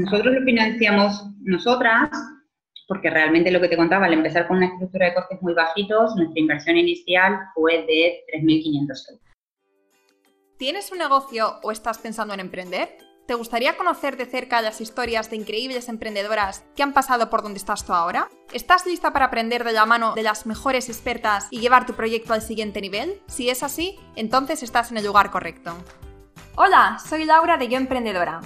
Nosotros lo financiamos nosotras, porque realmente lo que te contaba, al empezar con una estructura de costes muy bajitos, nuestra inversión inicial fue de 3.500 euros. ¿Tienes un negocio o estás pensando en emprender? ¿Te gustaría conocer de cerca las historias de increíbles emprendedoras que han pasado por donde estás tú ahora? ¿Estás lista para aprender de la mano de las mejores expertas y llevar tu proyecto al siguiente nivel? Si es así, entonces estás en el lugar correcto. Hola, soy Laura de Yo Emprendedora.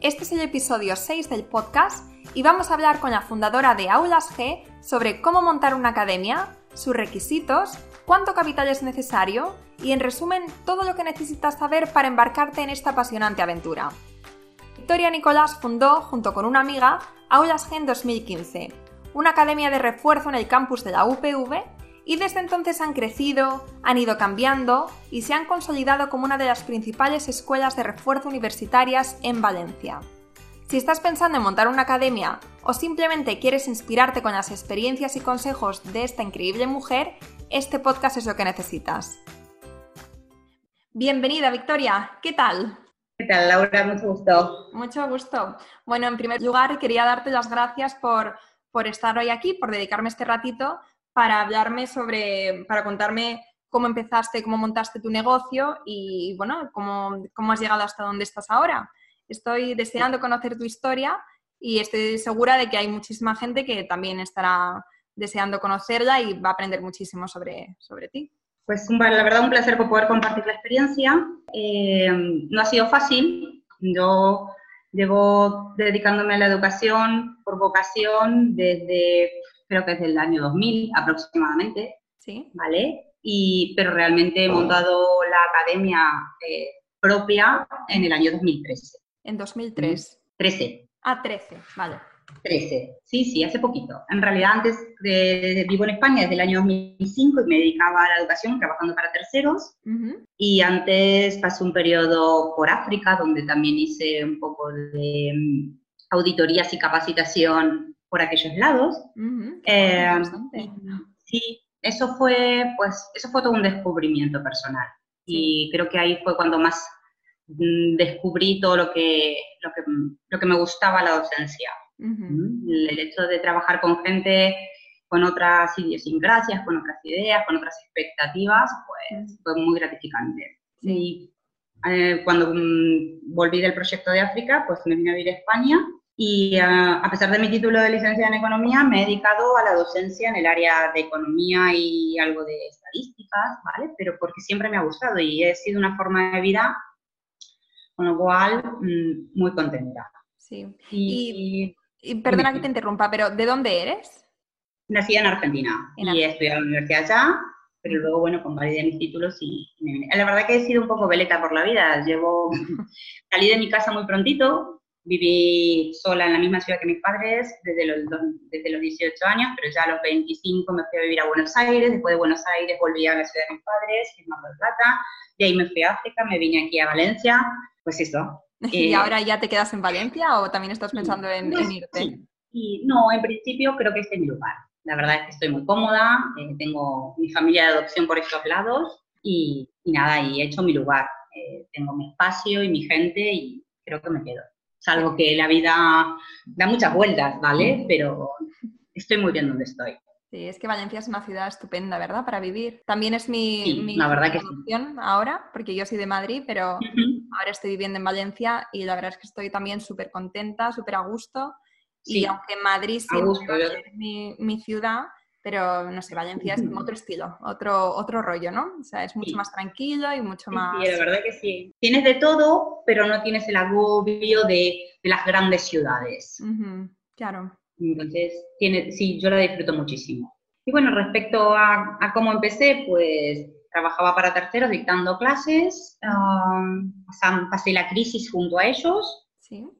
Este es el episodio 6 del podcast y vamos a hablar con la fundadora de Aulas G sobre cómo montar una academia, sus requisitos, cuánto capital es necesario y en resumen todo lo que necesitas saber para embarcarte en esta apasionante aventura. Victoria Nicolás fundó, junto con una amiga, Aulas G en 2015, una academia de refuerzo en el campus de la UPV, y desde entonces han crecido, han ido cambiando y se han consolidado como una de las principales escuelas de refuerzo universitarias en Valencia. Si estás pensando en montar una academia o simplemente quieres inspirarte con las experiencias y consejos de esta increíble mujer, este podcast es lo que necesitas. Bienvenida, Victoria. ¿Qué tal? ¿Qué tal, Laura? Mucho gusto. Mucho gusto. Bueno, en primer lugar, quería darte las gracias por, por estar hoy aquí, por dedicarme este ratito para hablarme sobre, para contarme cómo empezaste, cómo montaste tu negocio y, bueno, cómo, cómo has llegado hasta donde estás ahora. Estoy deseando conocer tu historia y estoy segura de que hay muchísima gente que también estará deseando conocerla y va a aprender muchísimo sobre, sobre ti. Pues la verdad un placer poder compartir la experiencia. Eh, no ha sido fácil. Yo llevo dedicándome a la educación por vocación desde, creo que desde el año 2000 aproximadamente. Sí. ¿Vale? Y, pero realmente he montado la academia eh, propia en el año 2013. En 2003. 13. Ah, 13, vale. 13, sí, sí, hace poquito. En realidad antes de, vivo en España desde el año 2005 y me dedicaba a la educación trabajando para terceros. Y antes pasé un periodo por África donde también hice un poco de mm, auditorías y capacitación por aquellos lados. Eh, sí, eso fue, pues, eso fue todo un descubrimiento personal. Y creo que ahí fue cuando más mm, descubrí todo lo que, lo que, lo que me gustaba la docencia. El hecho de trabajar con gente con otras idiosincrasias, con otras ideas, con otras expectativas, pues fue muy gratificante. Y eh, cuando mm, volví del proyecto de África, pues me vine a vivir a España y ah, a pesar de mi título de licenciada en economía, me he dedicado a la docencia en el área de economía y algo de estadísticas, ¿vale? Pero porque siempre me ha gustado y he sido una forma de vida, con lo cual mm, muy contenta. Sí. y y perdona que te interrumpa, pero ¿de dónde eres? Nací en Argentina y he estudiado en la universidad allá, pero luego, bueno, convalidé mis títulos y La verdad que he sido un poco veleta por la vida. Llevo, salí de mi casa muy prontito, viví sola en la misma ciudad que mis padres desde los, desde los 18 años, pero ya a los 25 me fui a vivir a Buenos Aires, después de Buenos Aires volví a la ciudad de mis padres, es Mar del Plata, y ahí me fui a África, me vine aquí a Valencia, pues eso, ¿Y eh, ahora ya te quedas en Valencia o también estás pensando en, irte? Y no, en principio creo que este es mi lugar. La verdad es que estoy muy cómoda, eh, tengo mi familia de adopción por estos lados y, nada, y he hecho mi lugar. Eh, tengo mi espacio y mi gente y creo que me quedo. Salvo que la vida da muchas vueltas, ¿vale? Pero estoy muy bien donde estoy. Sí, es que Valencia es una ciudad estupenda, ¿verdad? Para vivir. También es mi, mi la verdad que ahora, porque yo soy de Madrid, pero ahora estoy viviendo en Valencia y la verdad es que estoy también súper contenta, súper a gusto. Y aunque Madrid siempre es mi, ciudad, pero no sé, Valencia es como otro estilo, otro, otro rollo, ¿no? O sea, es mucho más tranquilo y mucho más... Sí, la verdad que sí. Tienes de todo, pero no tienes el agobio de, las grandes ciudades. Claro. Entonces, tiene, sí, yo la disfruto muchísimo. Y bueno, respecto a, cómo empecé, pues trabajaba para terceros dictando clases, um, pasé la crisis junto a ellos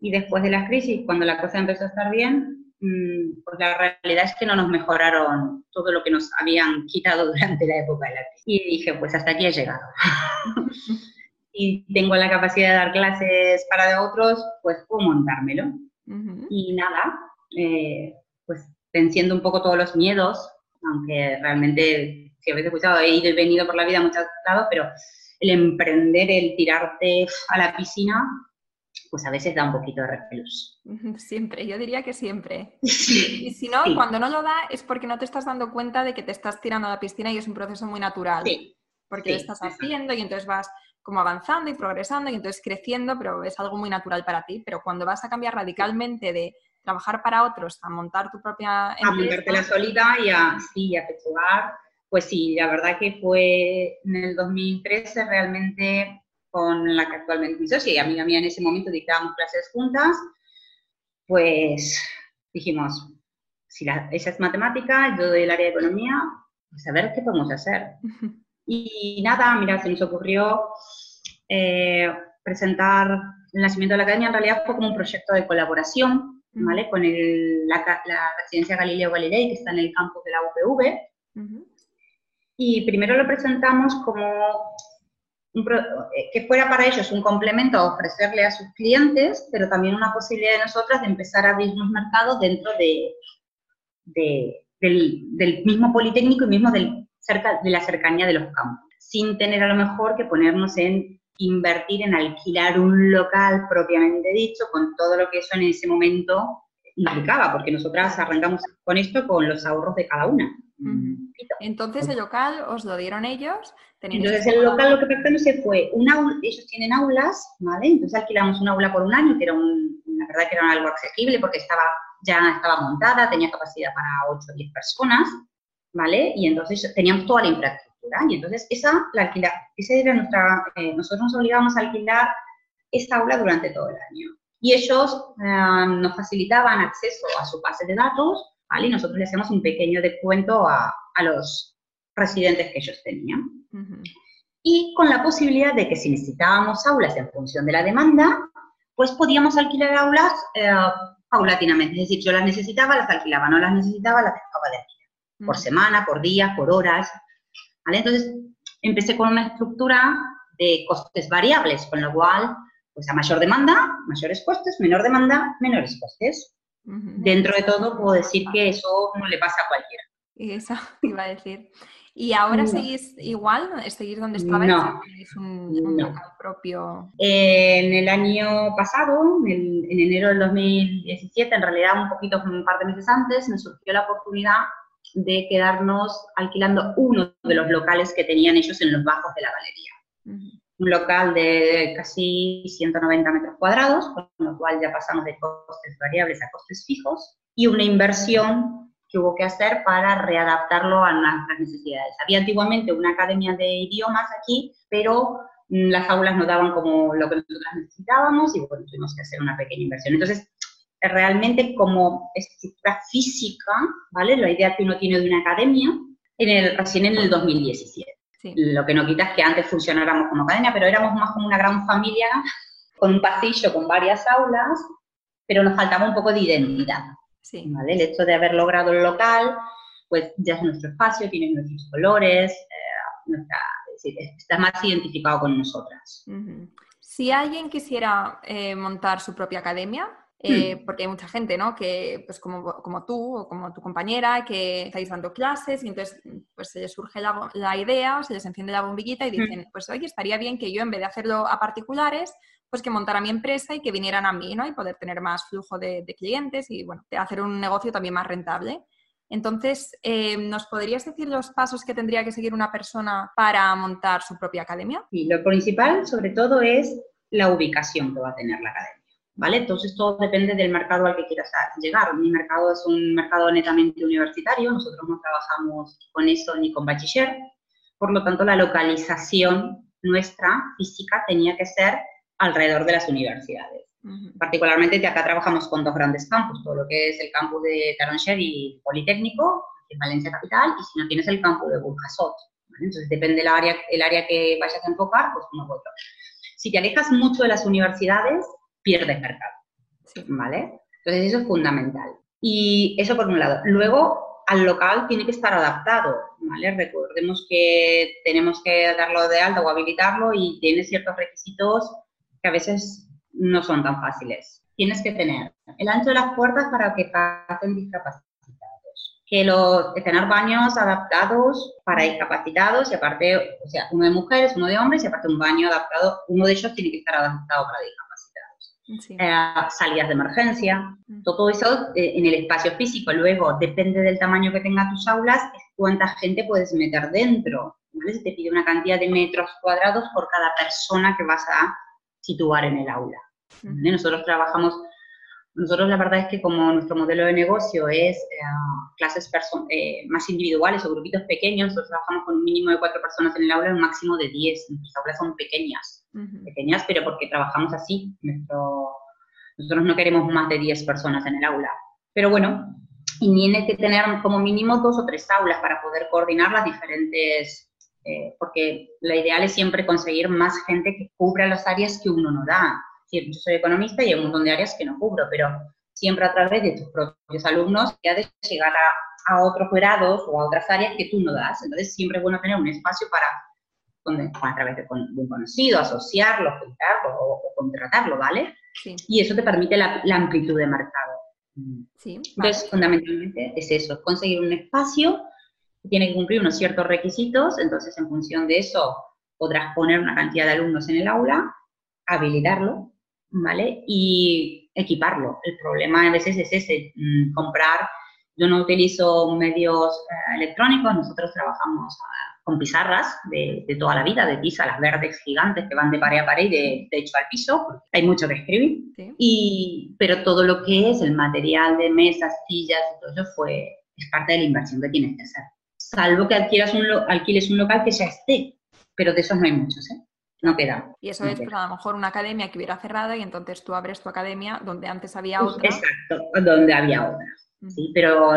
y después de la crisis, cuando la cosa empezó a estar bien, pues la realidad es que no nos mejoraron todo lo que nos habían quitado durante la época de la crisis. Y dije, pues hasta aquí he llegado. y tengo la capacidad de dar clases para otros, pues puedo montármelo. Y nada, eh, pues venciendo un poco todos los miedos, aunque realmente, si habéis escuchado, he ido y venido por la vida a muchos lados, pero el emprender, el tirarte a la piscina, pues a veces da un poquito de repelús. Siempre, yo diría que siempre. y si no, cuando no lo da es porque no te estás dando cuenta de que te estás tirando a la piscina y es un proceso muy natural. Porque lo estás haciendo y entonces vas como avanzando y progresando y entonces creciendo, pero es algo muy natural para ti. Pero cuando vas a cambiar radicalmente de trabajar para otros a montar tu propia empresa... A montarte la solita y a, sí, a pechugar, pues sí, la verdad que fue en el 2013 realmente con la que actualmente mi socia y amiga mía en ese momento dictábamos clases juntas, pues dijimos, si la, esa es matemática, yo doy el área de economía, pues a ver qué podemos hacer. Y nada, mira, se nos ocurrió eh, presentar el nacimiento de la academia, en realidad fue como un proyecto de colaboración, ¿vale? Con el, la, la, residencia Galileo Galilei, que está en el campus de la UPV. Y primero lo presentamos como eh, que fuera para ellos un complemento a ofrecerle a sus clientes, pero también una posibilidad de nosotras de empezar a abrir los mercados dentro de, del, mismo Politécnico y mismo del, cerca, de la cercanía de los campos, sin tener a lo mejor que ponernos en invertir en alquilar un local propiamente dicho, con todo lo que eso en ese momento implicaba, porque nosotras arrancamos con esto con los ahorros de cada una. Entonces el local os lo dieron ellos. Entonces el local lo que pactamos fue un aula, ellos tienen aulas, ¿vale? Entonces alquilamos un aula por un año, que era un, la verdad que era algo accesible porque estaba, ya estaba montada, tenía capacidad para 8 o 10 personas, ¿vale? Y entonces teníamos toda la infraestructura. Y entonces esa, la alquila, esa era nuestra, eh, nosotros nos obligábamos a alquilar esta aula durante todo el año. Y ellos eh, nos facilitaban acceso a su base de datos, y nosotros le hacemos un pequeño descuento a, a los residentes que ellos tenían. Y con la posibilidad de que si necesitábamos aulas en función de la demanda, pues podíamos alquilar aulas eh, paulatinamente. Es decir, yo las necesitaba, las alquilaba, no las necesitaba, las dejaba de alquilar. Por semana, por día, por horas. ¿vale? Entonces, empecé con una estructura de costes variables, con lo cual, pues a mayor demanda, mayores costes, menor demanda, menores costes. Dentro de todo puedo decir que eso no le pasa a cualquiera. Eso iba a decir. ¿Y ahora seguís igual? ¿Seguís donde estabais? No, un, local propio? en el año pasado, en, enero del 2017, en realidad un poquito, un par de meses antes, me surgió la oportunidad de quedarnos alquilando uno de los locales que tenían ellos en los bajos de la galería un local de casi 190 metros cuadrados, con lo cual ya pasamos de costes variables a costes fijos, y una inversión que hubo que hacer para readaptarlo a nuestras necesidades. Había antiguamente una academia de idiomas aquí, pero mm, las aulas no daban como lo que nosotros necesitábamos y bueno, tuvimos que hacer una pequeña inversión. Entonces, realmente como estructura física, ¿vale? La idea que uno tiene de una academia, en el, recién en el 2017. Lo que no quita es que antes funcionáramos como academia, pero éramos más como una gran familia con un pasillo, con varias aulas, pero nos faltaba un poco de identidad. ¿vale? El hecho de haber logrado el local, pues ya es nuestro espacio, tiene nuestros colores, eh, está más identificado con nosotras. Si alguien quisiera eh, montar su propia academia, eh, porque hay mucha gente, ¿no? Que, pues como, como, tú o como tu compañera, que estáis dando clases y entonces pues se les surge la, la idea, se les enciende la bombillita y hmm. dicen, pues oye, estaría bien que yo en vez de hacerlo a particulares, pues que montara mi empresa y que vinieran a mí, ¿no? Y poder tener más flujo de, de clientes y, bueno, hacer un negocio también más rentable. Entonces, eh, ¿nos podrías decir los pasos que tendría que seguir una persona para montar su propia academia? Sí, lo principal, sobre todo, es la ubicación que va a tener la academia. ¿Vale? Entonces todo depende del mercado al que quieras llegar. Mi mercado es un mercado netamente universitario, nosotros no trabajamos con eso ni con bachiller, por lo tanto la localización nuestra física tenía que ser alrededor de las universidades. Particularmente de acá trabajamos con dos grandes campus, todo lo que es el campus de Taroncher y Politécnico, en Valencia Capital, y si no tienes el campus de Burjasot. Entonces depende del área, el área que vayas a enfocar, pues uno u otro. Si te alejas mucho de las universidades, pierdes mercado. ¿Vale? Entonces eso es fundamental. Y eso por un lado. Luego, al local tiene que estar adaptado, ¿vale? Recordemos que tenemos que darlo de alta o habilitarlo y tiene ciertos requisitos que a veces no son tan fáciles. Tienes que tener el ancho de las puertas para que pasen discapacitados, que los, tener baños adaptados para discapacitados y aparte, o sea, uno de mujeres, uno de hombres y aparte un baño adaptado, uno de ellos tiene que estar adaptado para discapacitados eh, salidas de emergencia, todo eso eh, en el espacio físico. Luego, depende del tamaño que tenga tus aulas, es cuánta gente puedes meter dentro. ¿vale? te pide una cantidad de metros cuadrados por cada persona que vas a situar en el aula. Nosotros trabajamos nosotros la verdad es que como nuestro modelo de negocio es eh, clases eh, más individuales o grupitos pequeños, nosotros trabajamos con un mínimo de cuatro personas en el aula y un máximo de diez. Nuestras aulas son pequeñas, pequeñas, pero porque trabajamos así. Nuestro, nosotros no queremos más de diez personas en el aula. Pero bueno, y tiene que tener como mínimo dos o tres aulas para poder coordinar las diferentes, eh, porque la ideal es siempre conseguir más gente que cubra las áreas que uno no da yo soy economista y hay un montón de áreas que no cubro, pero siempre a través de tus propios alumnos ya de llegar a, a, otros grados o a otras áreas que tú no das. Entonces siempre es bueno tener un espacio para, a través de, un conocido, asociarlo, juntarlo o, contratarlo, ¿vale? Sí. Y eso te permite la, amplitud de mercado. Sí, Entonces, fundamentalmente es eso, conseguir un espacio que tiene que cumplir unos ciertos requisitos, entonces en función de eso podrás poner una cantidad de alumnos en el aula, habilitarlo ¿vale? Y equiparlo. El problema a veces es ese, mm, comprar. Yo no utilizo medios eh, electrónicos, nosotros trabajamos ah, con pizarras de, toda la vida, de tiza, las verdes gigantes que van de pared a pared y de techo al piso, hay mucho que escribir. Y, pero todo lo que es el material de mesas, sillas todo eso fue, es parte de la inversión que tienes que hacer. Salvo que adquieras un alquiles un local que ya esté, pero de esos no hay muchos, ¿eh? No queda. Y eso es pues, a lo mejor una academia que hubiera cerrada y entonces tú abres tu academia donde antes había otra. Exacto, donde había otra. Sí, pero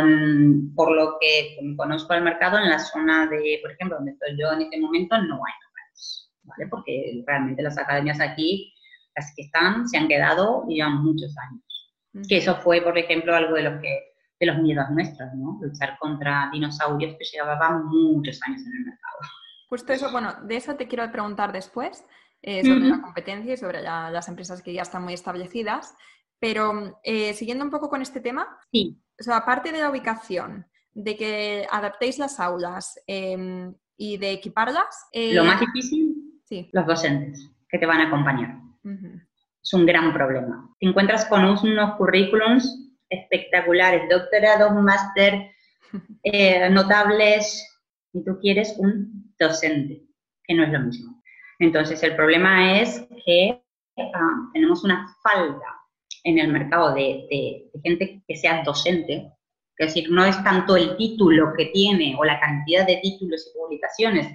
por lo que conozco el mercado, en la zona de, por ejemplo, donde estoy yo en este momento, no hay locales, ¿vale? Porque realmente las academias aquí, las que están, se han quedado y llevan muchos años. Que eso fue, por ejemplo, algo de lo que de los miedos nuestros, ¿no? Luchar contra dinosaurios que llevaban muchos años en el mercado. Justo eso, bueno, de eso te quiero preguntar después, eh, sobre la competencia y sobre las empresas que ya están muy establecidas. Pero eh, siguiendo un poco con este tema, sí. o sea, aparte de la ubicación, de que adaptéis las aulas em, y de equiparlas. Eh, Lo más difícil, sí. los docentes que te van a acompañar. Es un gran problema. Te encuentras con unos currículums espectaculares, doctorado, máster, notables, y tú quieres un docente, que no es lo mismo. Entonces, el problema es que ah, tenemos una falta en el mercado de, gente que sea docente, es decir, no es tanto el título que tiene o la cantidad de títulos y publicaciones,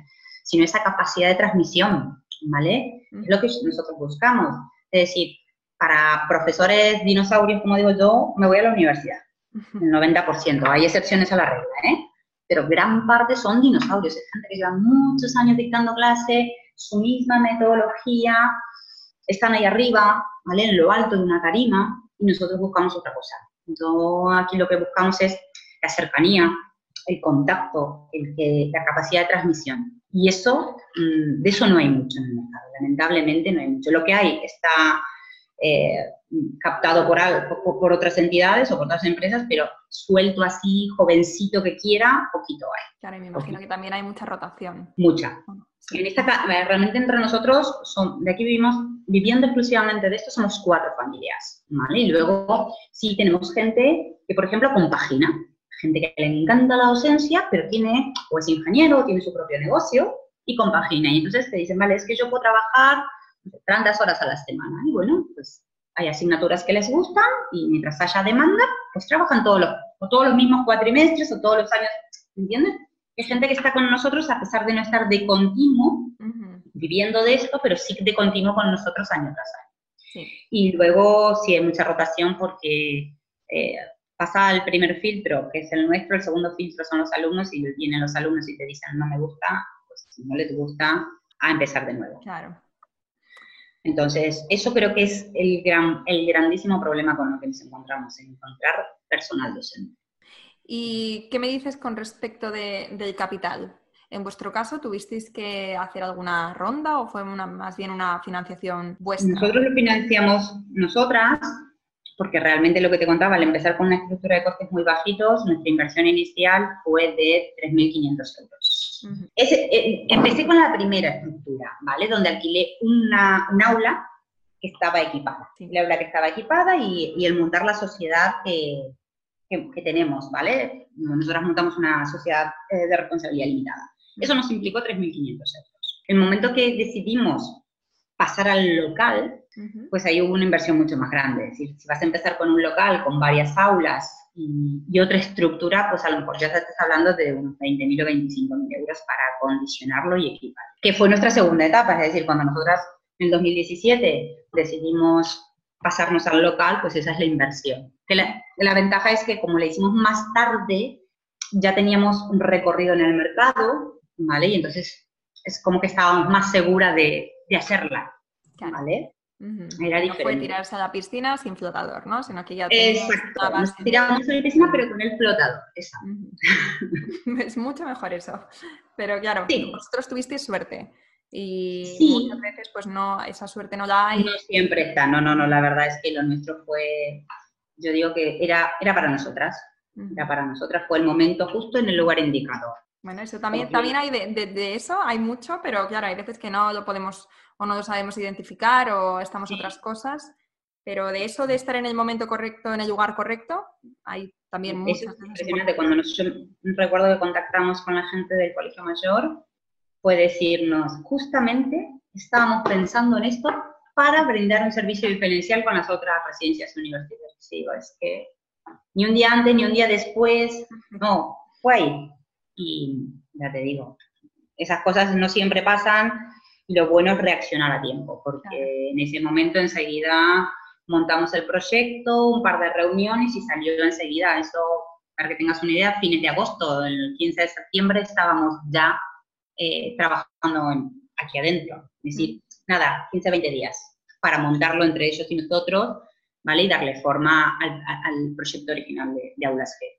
sino esa capacidad de transmisión, ¿vale? Es lo que nosotros buscamos. Es decir, para profesores dinosaurios, como digo yo, me voy a la universidad, el 90%. Hay excepciones a la regla, ¿eh? Pero gran parte son dinosaurios, es gente que lleva muchos años dictando clase, su misma metodología, están ahí arriba, ¿vale? En lo alto de una tarima, y nosotros buscamos otra cosa. Entonces, aquí lo que buscamos es la cercanía, el contacto, el la capacidad de transmisión. Y eso, mm, de eso no hay mucho en el mercado, lamentablemente no hay mucho. Lo que hay está eh, captado por, por, otras entidades o por otras empresas, pero suelto así, jovencito que quiera, poquito hay. Claro, y me imagino que también hay mucha rotación. Mucha. En esta, realmente entre nosotros, son, de aquí vivimos, viviendo exclusivamente de esto, somos cuatro familias, ¿vale? Y luego sí tenemos gente que, por ejemplo, compagina. Gente que le encanta la docencia, pero tiene, o es ingeniero, tiene su propio negocio y compagina. Y entonces te dicen, vale, es que yo puedo trabajar tantas horas a la semana. Y bueno, pues hay asignaturas que les gustan y mientras haya demanda, pues trabajan todos los, o todos los mismos cuatrimestres o todos los años, ¿entiendes? Hay gente que está con nosotros a pesar de no estar de continuo, viviendo de esto, pero sí de continuo con nosotros año tras año. Y luego sí hay mucha rotación porque eh, pasa el primer filtro, que es el nuestro, el segundo filtro son los alumnos y vienen los alumnos y te dicen no me gusta, pues si no les gusta, a empezar de nuevo. Claro. Entonces, eso creo que es el, gran, el grandísimo problema con lo que nos encontramos, en encontrar personal docente. ¿Y qué me dices con respecto del capital? En vuestro caso, ¿tuvisteis que hacer alguna ronda o fue más bien una financiación vuestra? Nosotros lo financiamos nosotras, porque realmente lo que te contaba, al empezar con una estructura de costes muy bajitos, nuestra inversión inicial fue de 3.500 euros. Eh, empecé con la primera estructura, ¿vale? Donde alquilé una, un aula, que estaba equipada, el aula que estaba equipada y, el montar la sociedad que, que, tenemos, ¿vale? Nosotras montamos una sociedad eh, de responsabilidad limitada. Eso nos implicó 3.500 euros. El momento que decidimos pasar al local, pues ahí hubo una inversión mucho más grande. Es decir, si vas a empezar con un local con varias aulas y, otra estructura, pues a lo mejor ya estás hablando de unos 20.000 o 25.000 euros para acondicionarlo y equipar. Que fue nuestra segunda etapa, es decir, cuando nosotras en el 2017 decidimos pasarnos al local, pues esa es la inversión. Que la, la ventaja es que como la hicimos más tarde, ya teníamos un recorrido en el mercado, ¿vale? Y entonces es como que estábamos más segura de, de hacerla, ¿vale? Era diferente. No fue tirarse a la piscina sin flotador, ¿no? Sino que ya Exacto, nos tiramos a la piscina pero con el flotador, es mucho mejor eso. Pero claro, vosotros tuvisteis suerte. Y muchas veces, pues no, esa suerte no la hay. No siempre está, no, no, no, la verdad es que lo nuestro fue, yo digo que era, era para nosotras, era para nosotras, fue el momento justo en el lugar indicado. Bueno, eso también, también hay de, eso, hay mucho, pero claro, hay veces que no lo podemos o no lo sabemos identificar o estamos otras cosas. Pero de eso, de estar en el momento correcto, en el lugar correcto, hay también muchas es impresionante. Cuando nos, recuerdo que contactamos con la gente del Colegio Mayor, fue decirnos, justamente estábamos pensando en esto para brindar un servicio diferencial con las otras residencias universitarias. Digo, es que ni un día antes, ni un día después, no, fue ahí. Y ya te digo, esas cosas no siempre pasan y lo bueno es reaccionar a tiempo, porque en ese momento enseguida montamos el proyecto, un par de reuniones y salió enseguida. Eso, para que tengas una idea, fines de agosto, el 15 de septiembre estábamos ya eh, trabajando aquí adentro. Es decir, nada, 15, 20 días para montarlo entre ellos y nosotros, ¿vale? Y darle forma al, proyecto original de, Aulas G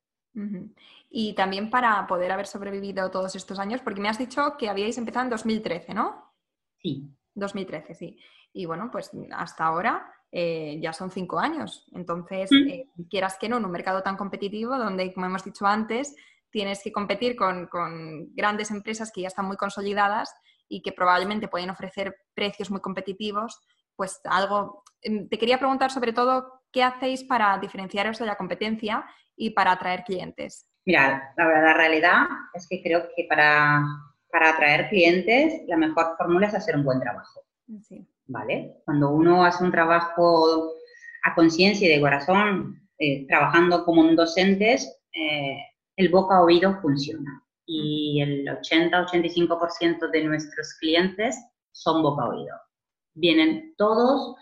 y también para poder haber sobrevivido todos estos años, porque me has dicho que habíais empezado en 2013, ¿no? Sí. 2013, sí. Y bueno, pues hasta ahora eh, ya son cinco años. Entonces, mm. eh, quieras que no, en un mercado tan competitivo, donde, como hemos dicho antes, tienes que competir con, con, grandes empresas que ya están muy consolidadas y que probablemente pueden ofrecer precios muy competitivos, pues algo... Em, te quería preguntar sobre todo, ¿qué hacéis para diferenciaros de la competencia y para atraer clientes? Mira, la, la realidad es que creo que para, para atraer clientes la mejor fórmula es hacer un buen trabajo. ¿Vale? Cuando uno hace un trabajo a conciencia y de corazón, eh, trabajando como un docentes, eh, el boca a oído funciona. Y el 80-85% de nuestros clientes son boca a oído. Vienen todos,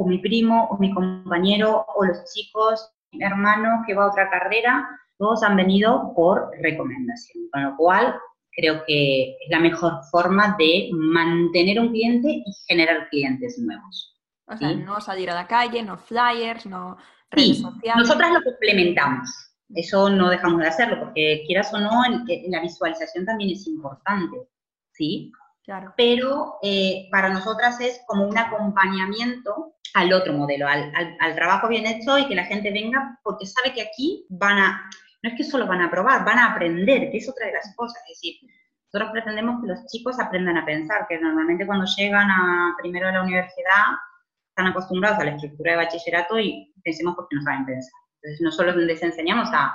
o mi primo, o mi compañero, o los chicos, mi hermano que va a otra carrera, todos han venido por recomendación, con lo cual creo que es la mejor forma de mantener un cliente y generar clientes nuevos. O sea, no salir a la calle, no flyers, no redes sí, Nosotras lo complementamos. Eso no dejamos de hacerlo, porque quieras o no, la visualización también es importante, ¿sí? Claro. Pero eh, para nosotras es como un acompañamiento al otro modelo, al, al, trabajo bien hecho y que la gente venga porque sabe que aquí van a, no es que solo van a probar, van a aprender, que es otra de las cosas. Es decir, nosotros pretendemos que los chicos aprendan a pensar, que normalmente cuando llegan a primero de la universidad están acostumbrados a la estructura de bachillerato y pensemos porque no saben pensar. Entonces, no solo les enseñamos a,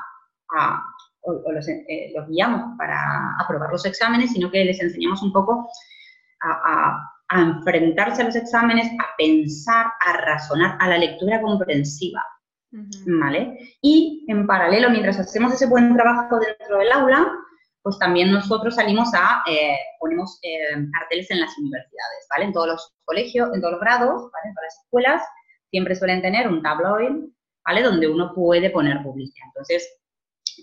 o, los, eh, los, guiamos para aprobar los exámenes, sino que les enseñamos un poco a, a enfrentarse a los exámenes, a pensar, a razonar, a la lectura comprensiva. ¿Vale? Y en paralelo, mientras hacemos ese buen trabajo dentro del aula, pues también nosotros salimos a, eh, ponemos eh, carteles en las universidades, ¿vale? En todos los colegios, en todos los grados, ¿vale? En todas las escuelas, siempre suelen tener un tabloid, ¿vale? Donde uno puede poner publicidad. Entonces,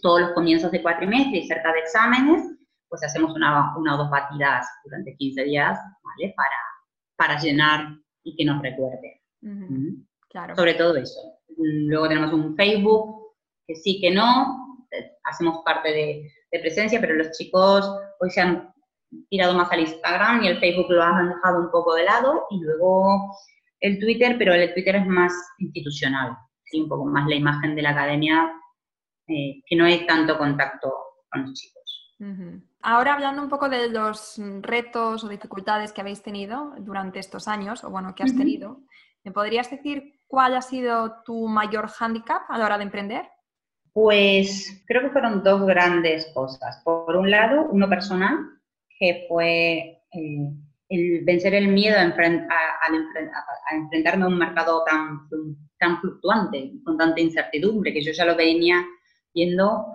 todos los comienzos de cuatrimestre y cerca de exámenes, pues hacemos una, una o dos batidas durante 15 días, ¿vale? Para, para llenar y que nos recuerde. Claro. Sobre todo eso. Luego tenemos un Facebook, que sí, que no, hacemos parte de, presencia, pero los chicos hoy se han tirado más al Instagram y el Facebook lo han dejado un poco de lado y luego el Twitter, pero el Twitter es más institucional, ¿sí? un poco más la imagen de la academia, eh, que no hay tanto contacto con los chicos. Ahora hablando un poco de los retos o dificultades que habéis tenido durante estos años, o bueno, que has tenido, ¿Me podrías decir cuál ha sido tu mayor hándicap a la hora de emprender? Pues creo que fueron dos grandes cosas. Por un lado, uno personal, que fue eh, el vencer el miedo a, enfrentarme a un mercado tan, tan fluctuante, con tanta incertidumbre, que yo ya lo venía viendo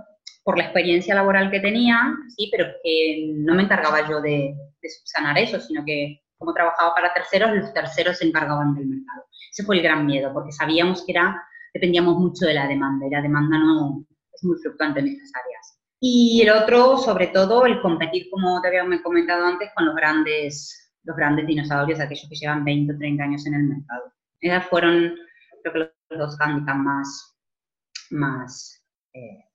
por la experiencia laboral que tenía, sí, pero que no me encargaba yo de, de subsanar eso, sino que como trabajaba para terceros, los terceros se encargaban del mercado. Ese fue el gran miedo, porque sabíamos que era, dependíamos mucho de la demanda, y la demanda no es muy fluctuante en estas áreas. Y el otro, sobre todo, el competir, como te había comentado antes, con los grandes, los grandes dinosaurios, aquellos que llevan 20 o 30 años en el mercado. Esas fueron, creo que los dos handicaps más, más, eh,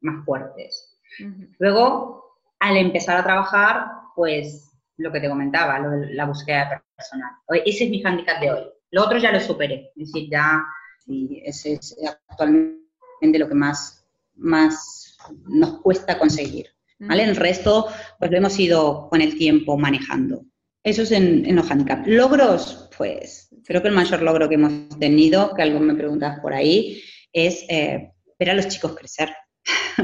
más fuertes. Luego, al empezar a trabajar, pues lo que te comentaba, lo de la búsqueda personal. Ese es mi handicap de hoy. Lo otro ya lo superé, es decir, ya ese es actualmente lo que más, más nos cuesta conseguir. ¿vale? El resto, pues lo hemos ido con el tiempo manejando. Eso es en, los handicaps. Logros, pues creo que el mayor logro que hemos tenido, que algo me preguntas por ahí, es eh, ver a los chicos crecer.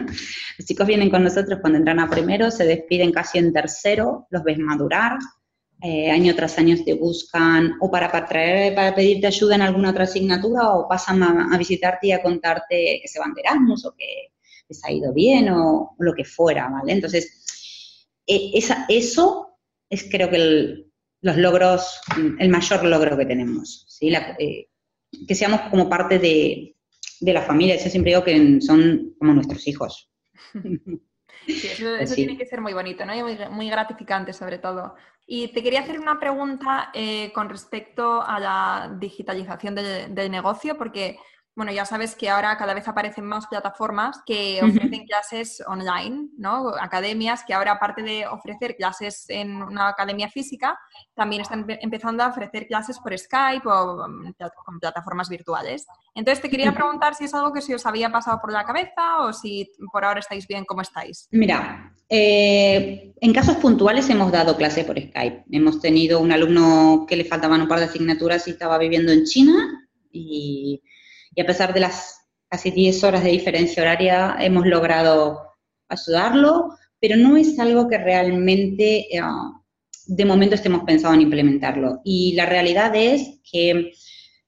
Los chicos vienen con nosotros cuando entran a primero, se despiden casi en tercero, los ves madurar, eh, año tras año te buscan o para, para, traer, para pedirte ayuda en alguna otra asignatura o pasan a, visitarte y a contarte que se van de Erasmus o que les ha ido bien o, lo que fuera, ¿vale? Entonces, e, esa, eso es creo que los logros, el mayor logro que tenemos, ¿sí? Eh, que seamos como parte de, de la familia, yo siempre digo que son como nuestros hijos. Sí, eso, tiene que ser muy bonito, ¿no? Y muy, gratificante sobre todo. Y te quería hacer una pregunta eh, con respecto a la digitalización del negocio, porque bueno, ya sabes que ahora cada vez aparecen más plataformas que ofrecen clases online, ¿no? Academias que ahora, aparte de ofrecer clases en una academia física, también están empezando a ofrecer clases por Skype o mm, con plataformas virtuales. Entonces, te quería preguntar si es algo que se os había pasado por la cabeza o si por ahora estáis bien como estáis. Mira, eh, en casos puntuales hemos dado clase por Skype. Hemos tenido un alumno que le faltaban un par de asignaturas y estaba viviendo en China y y a pesar de las casi 10 horas de diferencia horaria hemos logrado ayudarlo, pero no es algo que realmente eh, de momento estemos pensando en implementarlo. Y la realidad es que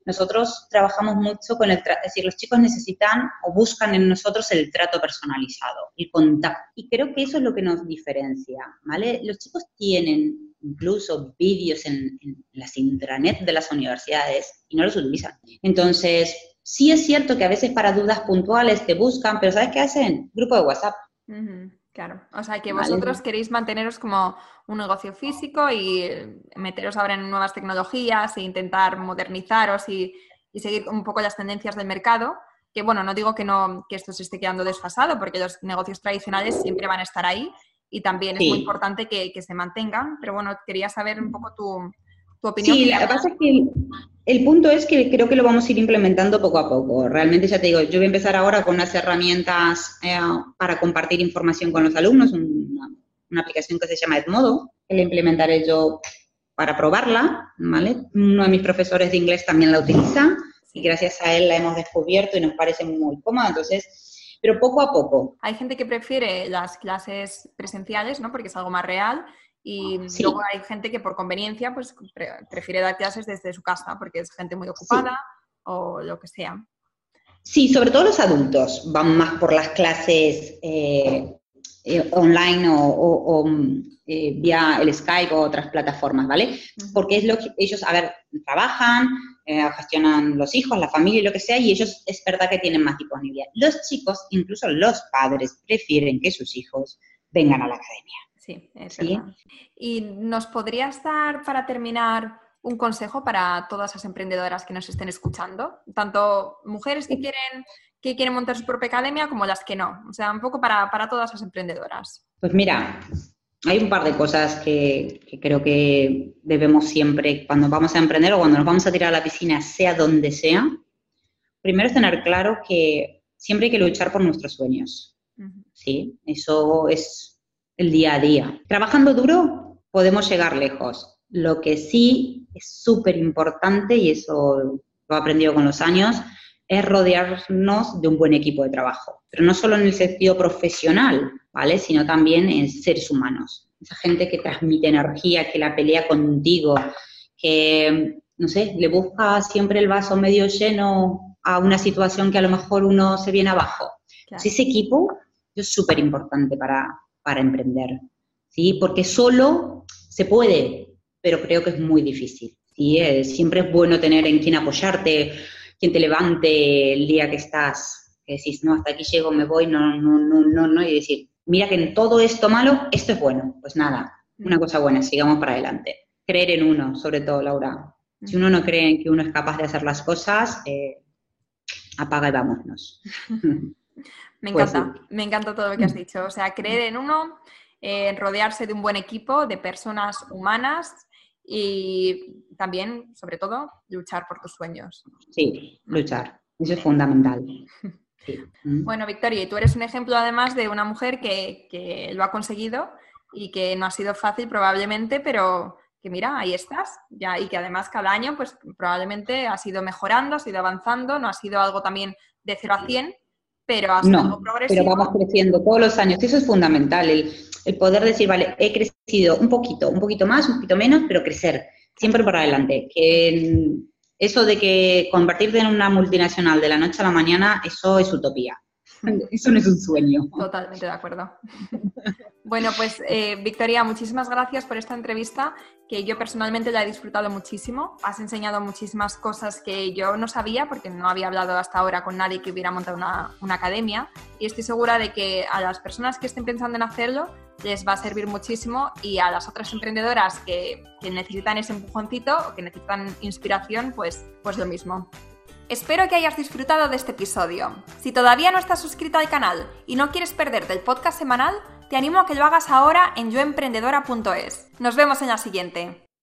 nosotros trabajamos mucho con el, es decir, los chicos necesitan o buscan en nosotros el trato personalizado, el contacto. Y creo que eso es lo que nos diferencia, ¿vale? Los chicos tienen incluso vídeos en, en las intranets de las universidades y no los utilizan. Entonces, Sí es cierto que a veces para dudas puntuales te buscan, pero ¿sabes qué hacen? Grupo de WhatsApp. claro, o sea que vosotros queréis manteneros como un negocio físico y meteros ahora en nuevas tecnologías e intentar modernizaros y, seguir un poco las tendencias del mercado. Que bueno, no digo que, no, que esto se esté quedando desfasado, porque los negocios tradicionales siempre van a estar ahí y también es muy importante que, que, se mantengan, pero bueno, quería saber un poco tu, Sí, lo que pasa es que el, punto es que creo que lo vamos a ir implementando poco a poco. Realmente, ya te digo, yo voy a empezar ahora con unas herramientas eh, para compartir información con los alumnos, una, aplicación que se llama Edmodo, que la implementaré yo para probarla, ¿vale? Uno de mis profesores de inglés también la utiliza y gracias a él la hemos descubierto y nos parece muy cómoda, entonces, pero poco a poco. Hay gente que prefiere las clases presenciales, ¿no? Porque es algo más real y luego hay gente que por conveniencia pues prefiere dar clases desde su casa porque es gente muy ocupada o lo que sea. Sí, sobre todo los adultos van más por las clases eh, eh, online o, eh, vía el Skype o otras plataformas, ¿vale? Porque es lo que ellos, a ver, trabajan, gestionan los hijos, la familia y lo que sea, y ellos es verdad que tienen más disponibilidad. Los chicos, incluso los padres, prefieren que sus hijos vengan a la academia. Sí, es verdad. ¿Y nos podrías dar, para terminar, un consejo para todas las emprendedoras que nos estén escuchando? Tanto mujeres que quieren, que quieren montar su propia academia como las que no. O sea, un poco para, todas las emprendedoras. Pues mira, hay un par de cosas que, creo que debemos siempre, cuando vamos a emprender o cuando nos vamos a tirar a la piscina, sea donde sea, primero es tener claro que siempre hay que luchar por nuestros sueños. ¿sí? Eso es el día a día. Trabajando duro podemos llegar lejos, Lo que sí es súper importante, y eso lo he aprendido con los años, es rodearnos de un buen equipo de trabajo. Pero no solo en el sentido profesional, ¿vale? Sino también en seres humanos. Esa gente que transmite energía, que la pelea contigo, que, no sé, le busca siempre el vaso medio lleno a una situación que a lo mejor uno se viene abajo. ese equipo es súper importante para, para emprender, ¿sí? Porque solo se puede, pero creo que es muy difícil. ¿sí? siempre es bueno tener en quien apoyarte, quien te levante el día que estás, que decís, no, hasta aquí llego, me voy, no, no, no, no, no, y decir, mira que en todo esto malo, esto es bueno. Pues nada, una cosa buena, sigamos para adelante. Creer en uno, sobre todo, Laura. Si uno no cree en que uno es capaz de hacer las cosas, eh, apaga y vámonos. Me pues encanta, me encanta todo lo que has dicho. O sea, creer en uno, eh, rodearse de un buen equipo, de personas humanas y también, sobre todo, luchar por tus sueños. Sí, luchar. Eso es fundamental. Bueno, Victoria, y tú eres un ejemplo además de una mujer que, que, lo ha conseguido y que no ha sido fácil probablemente, pero que mira, ahí estás, ya, y que además cada año pues probablemente has ido mejorando, has ido avanzando, no ha sido algo también de 0 a 100, pero no, Pero vamos creciendo todos los años, eso es fundamental, el, el poder decir, vale, he crecido un poquito, un poquito más, un poquito menos, pero crecer, siempre por adelante. Que eso de que convertirte en una multinacional de la noche a la mañana, eso es utopía. Eso no es un sueño. Totalmente de acuerdo. Bueno, pues eh, Victoria, muchísimas gracias por esta entrevista, que yo personalmente la he disfrutado muchísimo. Has enseñado muchísimas cosas que yo no sabía, porque no había hablado hasta ahora con nadie que hubiera montado una, academia. Y estoy segura de que a las personas que estén pensando en hacerlo les va a servir muchísimo y a las otras emprendedoras que, que necesitan ese empujoncito o que necesitan inspiración, pues, pues lo mismo. Espero que hayas disfrutado de este episodio. Si todavía no estás suscrito al canal y no quieres perderte el podcast semanal, te animo a que lo hagas ahora en yoemprendedora.es. Nos vemos en la siguiente.